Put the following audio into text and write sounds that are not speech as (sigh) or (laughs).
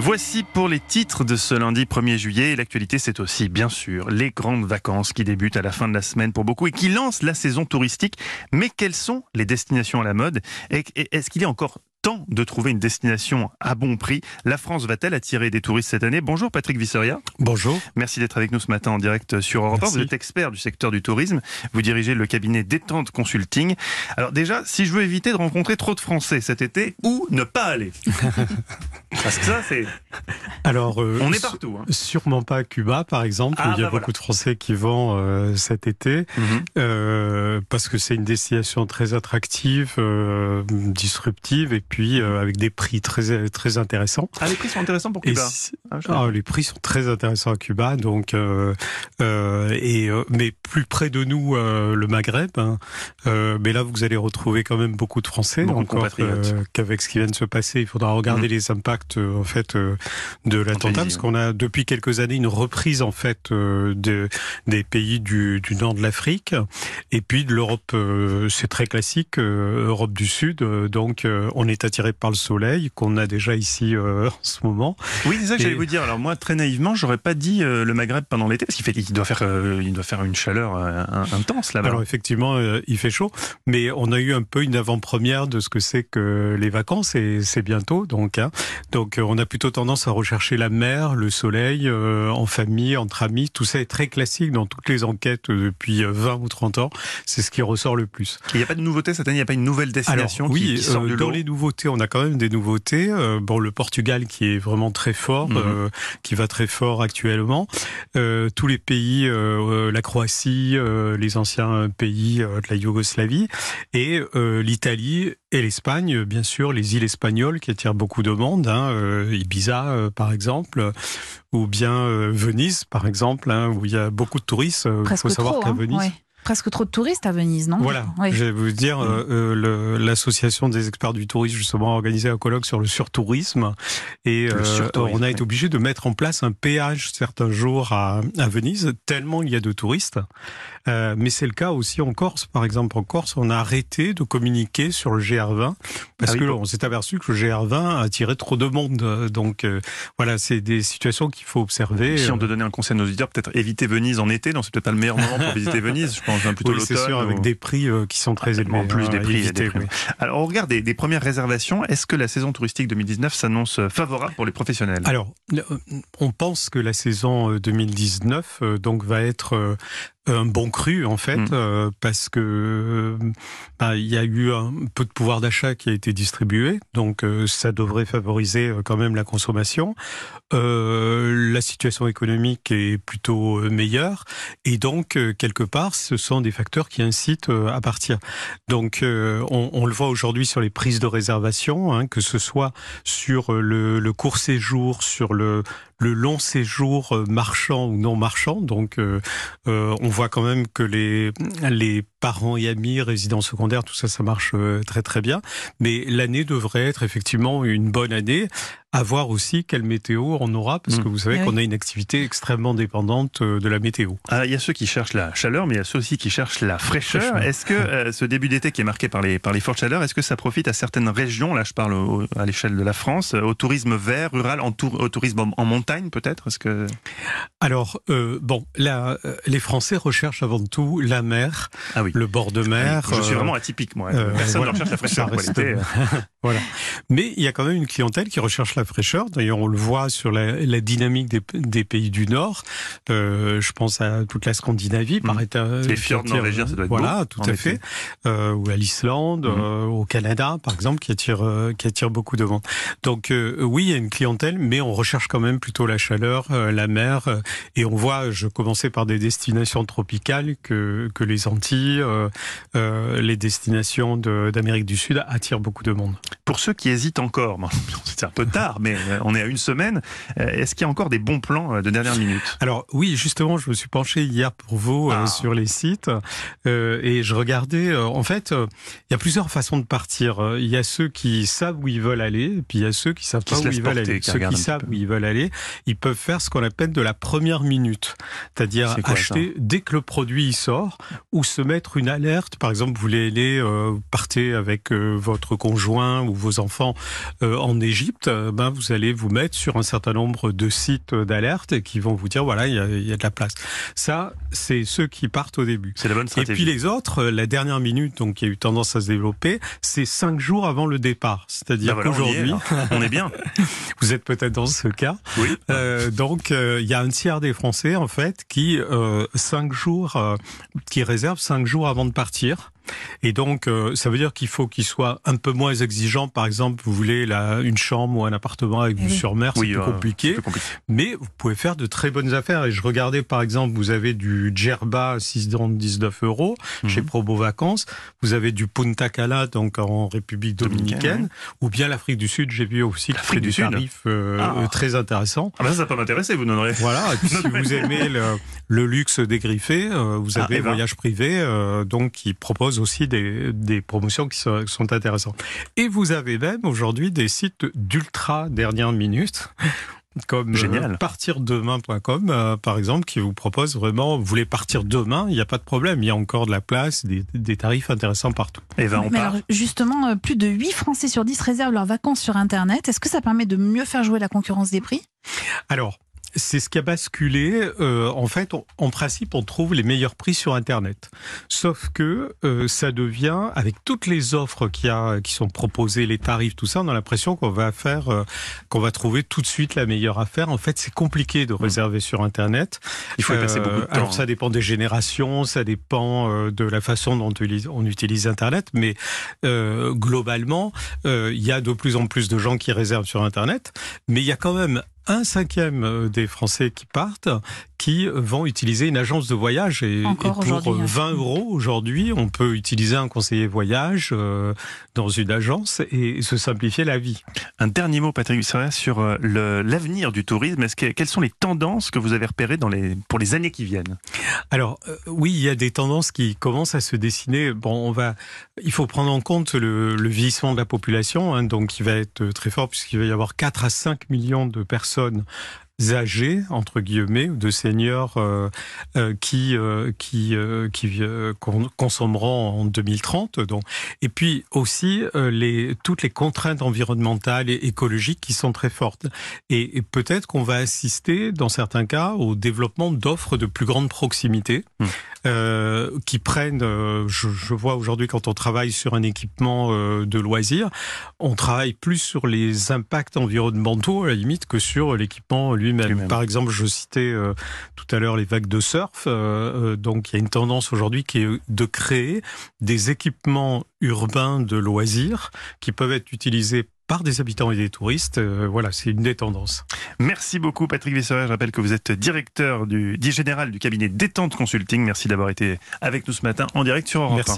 Voici pour les titres de ce lundi 1er juillet. L'actualité, c'est aussi, bien sûr, les grandes vacances qui débutent à la fin de la semaine pour beaucoup et qui lancent la saison touristique. Mais quelles sont les destinations à la mode? Est-ce qu'il est encore temps de trouver une destination à bon prix. La France va-t-elle attirer des touristes cette année? Bonjour Patrick Visseria. Bonjour. Merci d'être avec nous ce matin en direct sur Europe 1. Vous êtes expert du secteur du tourisme. Vous dirigez le cabinet Détente Consulting. Alors déjà, si je veux éviter de rencontrer trop de Français cet été, où ne pas aller? Parce (laughs) que ça, c'est... Alors, euh, on est partout. Hein. Sûrement pas à Cuba, par exemple, où ah, il y a bah beaucoup de Français qui vont euh, cet été, mhm. euh, parce que c'est une destination très attractive, disruptive, et puis avec des prix très très intéressants. Ah, les prix sont intéressants pour Cuba. Ah, ah, les prix sont très intéressants à Cuba, donc et mais plus près de nous, le Maghreb. Hein. mais là, vous allez retrouver quand même beaucoup de Français, beaucoup encore qu'avec ce qui vient de se passer, il faudra regarder mhm. les impacts en fait de l'attentat, parce qu'on a depuis quelques années une reprise en fait euh, de, des pays du, du nord de l'Afrique, et puis de l'Europe, euh, c'est très classique, euh, Europe du Sud, donc on est attiré par le soleil qu'on a déjà ici (laughs) en ce moment. Oui, c'est ça que j'allais vous dire. Alors moi, très naïvement, j'aurais pas dit le Maghreb pendant l'été, parce qu'il fait, il doit faire, il doit faire une chaleur intense là-bas. Alors effectivement, il fait chaud, mais on a eu un peu une avant-première de ce que c'est que les vacances, et c'est bientôt, donc, hein. donc on a plutôt tendance à rechercher la mer, le soleil, euh, en famille, entre amis. Tout ça est très classique dans toutes les enquêtes depuis 20 ou 30 ans. C'est ce qui ressort le plus. Il n'y a pas de nouveauté cette année, il n'y a pas une nouvelle destination Alors, oui, sort euh, dans les nouveautés, on a quand même des nouveautés. Euh, bon, le Portugal qui est vraiment très fort, mhm. qui va très fort actuellement. tous les pays, la Croatie, les anciens pays de la Yougoslavie et l'Italie et l'Espagne, bien sûr, les îles espagnoles qui attirent beaucoup de monde, hein, euh, Ibiza euh, par exemple, ou bien euh, Venise par exemple, hein, où il y a beaucoup de touristes. Il faut savoir qu'à hein, Venise presque trop de touristes à Venise, non? Voilà. Je vais vous dire, euh, l'association des experts du tourisme justement a organisé un colloque sur le surtourisme et on a été obligé de mettre en place un péage certains jours à, à Venise tellement il y a de touristes. Euh, mais c'est le cas aussi en Corse. Par exemple, en Corse, on a arrêté de communiquer sur le GR20 parce ah que on s'est aperçu que le GR20 attirait trop de monde. Donc euh, voilà, c'est des situations qu'il faut observer. Si on doit donner un conseil à nos auditeurs, peut-être éviter Venise en été. Donc c'est peut-être pas le meilleur moment pour visiter (laughs) Venise. Je pense plutôt oui, C'est sûr, avec des prix euh, qui sont très élevés. En plus hein, des prix, éviter, Alors on regarde des, des premières réservations. Est-ce que la saison touristique 2019 s'annonce favorable pour les professionnels? Alors, on pense que la saison 2019 donc va être un bon cru en fait, mm. euh, parce que euh, bah, il y a eu un peu de pouvoir d'achat qui a été distribué, donc euh, ça devrait favoriser quand même la consommation. la situation économique est plutôt meilleure, et donc quelque part, ce sont des facteurs qui incitent à partir. Donc on, on, le voit aujourd'hui sur les prises de réservation, hein, que ce soit sur le, le court séjour, sur le le long séjour euh, marchand ou non marchand. Donc, euh, euh, on voit quand même que les, les parents et amis, résidents secondaires, tout ça, ça marche très très bien. Mais l'année devrait être effectivement une bonne année à voir aussi quelle météo on aura, parce que hmm. vous savez eh qu'on a une activité extrêmement dépendante euh, de la météo. Ah, il y a ceux qui cherchent la chaleur, mais il y a ceux aussi qui cherchent la fraîcheur. Est-ce que euh, ce début d'été qui est marqué par les, par les fortes chaleurs, est-ce que ça profite à certaines régions, là je parle à l'échelle de la France, au tourisme vert, rural, en au tourisme en, montagne peut-être? Est-ce que... Alors, euh, bon, les Français recherchent avant tout la mer, ah oui. le bord de mer. je suis vraiment atypique, moi. Personne ne recherche la fraîcheur. (laughs) voilà. Mais il y a quand même une clientèle qui recherche la fraîcheur. D'ailleurs, on le voit sur la, la dynamique des, des, pays du Nord. Euh, je pense à toute la Scandinavie, par état. Les fjords norvégiens, ça doit être Voilà, tout à fait. Euh, ou à l'Islande, mmh. euh, au Canada, par exemple, qui attire, euh, qui attire beaucoup de monde. Donc euh, oui, il y a une clientèle, mais on recherche quand même plutôt la chaleur, la mer. et on voit, je commençais par des destinations tropicales que, que les Antilles, les destinations d'Amérique du Sud attirent beaucoup de monde. Pour ceux qui hésitent encore, (laughs) c'est un peu tard mais euh, on est à une semaine. Euh, est-ce qu'il y a encore des bons plans euh, de dernière minute? Alors oui, justement, je me suis penché hier pour vous ah. sur les sites et je regardais. en fait, il y a plusieurs façons de partir. Il y a ceux qui savent où ils veulent aller, puis il y a ceux qui savent pas où ils veulent aller. Ceux qui savent où ils veulent aller, ils peuvent faire ce qu'on appelle de la première minute, c'est-à-dire acheter dès que le produit sort ou se mettre une alerte. Par exemple, vous voulez aller, partez avec votre conjoint ou vos enfants en Égypte ben, vous allez vous mettre sur un certain nombre de sites d'alerte qui vont vous dire voilà, il y, a, y a de la place. Ça, c'est ceux qui partent au début. C'est la bonne stratégie. Et puis les autres, la dernière minute, donc qui a eu tendance à se développer, c'est cinq jours avant le départ. C'est-à-dire bah qu'aujourd'hui, (laughs) on, est bien. (laughs) vous êtes peut-être dans ce cas. Oui. Euh, donc il y a un tiers des Français en fait qui cinq jours, qui réservent cinq jours avant de partir. Et donc, euh, ça veut dire qu'il faut qu'il soit un peu moins exigeant. Par exemple, vous voulez la, une chambre ou un appartement avec vue sur mer, c'est plus, compliqué, Mais vous pouvez faire de très bonnes affaires. Et je regardais, par exemple, vous avez du Djerba à 6,19 euros mhm. chez Probo Vacances. Vous avez du Punta Cana, donc en République dominicaine. Ou bien l'Afrique du Sud, j'ai vu aussi que c'est du tarif euh, ah. très intéressant. Ah ben ça, ça peut m'intéresser, vous donnerez. Voilà. Et puis, (laughs) si vous aimez le, le luxe dégriffé, euh, vous ah, avez Voyage Privé, donc qui propose aussi des, des promotions qui sont, sont, intéressantes. Et vous avez même aujourd'hui des sites d'ultra dernière minute comme Génial. Euh, partirdemain.com euh, par exemple qui vous propose vraiment vous voulez partir demain il n'y a pas de problème il y a encore de la place des, des tarifs intéressants partout et ben on Mais alors, justement euh, plus de 8 Français sur 10 réservent leurs vacances sur internet est-ce que ça permet de mieux faire jouer la concurrence des prix? Alors c'est ce qui a basculé. Euh, en fait, en principe, on trouve les meilleurs prix sur Internet. Sauf que euh, ça devient, avec toutes les offres qui, a, qui sont proposées, les tarifs, tout ça, on a l'impression qu'on va faire, euh, qu'on va trouver tout de suite la meilleure affaire. En fait, c'est compliqué de mmh. réserver sur Internet. Il faut y passer beaucoup de temps. Alors, ça dépend des générations, ça dépend de la façon dont on utilise Internet, mais globalement, il y a de plus en plus de gens qui réservent sur Internet, mais il y a quand même un cinquième euh, des Français qui partent qui vont utiliser une agence de voyage. Et, pour 20 hein. euros aujourd'hui, on peut utiliser un conseiller voyage euh, dans une agence et se simplifier la vie. Un dernier mot, Patrick sur euh, l'avenir du tourisme. Est-ce que, quelles sont les tendances que vous avez repérées dans les, pour les années qui viennent? Alors, oui, il y a des tendances qui commencent à se dessiner. Bon, on va, il faut prendre en compte le, le vieillissement de la population, hein, donc qui va être très fort puisqu'il va y avoir 4 à 5 millions de personnes âgés entre guillemets ou de seniors euh, euh, qui euh, qui qui consommeront en 2030 donc. Et puis aussi les toutes les contraintes environnementales et écologiques qui sont très fortes. Et, peut-être qu'on va assister dans certains cas au développement d'offres de plus grande proximité mmh. Euh, qui prennent, euh, je, je, vois aujourd'hui quand on travaille sur un équipement euh, de loisirs, on travaille plus sur les impacts environnementaux à la limite que sur l'équipement lui-même. Par exemple, je citais tout à l'heure les vagues de surf, donc il y a une tendance aujourd'hui qui est de créer des équipements urbains de loisirs qui peuvent être utilisés par des habitants et des touristes. Euh, voilà, c'est une des tendances. Merci beaucoup Patrick Vesseret. Je rappelle que vous êtes directeur du, général du cabinet Détente Consulting. Merci d'avoir été avec nous ce matin en direct sur Europe Merci.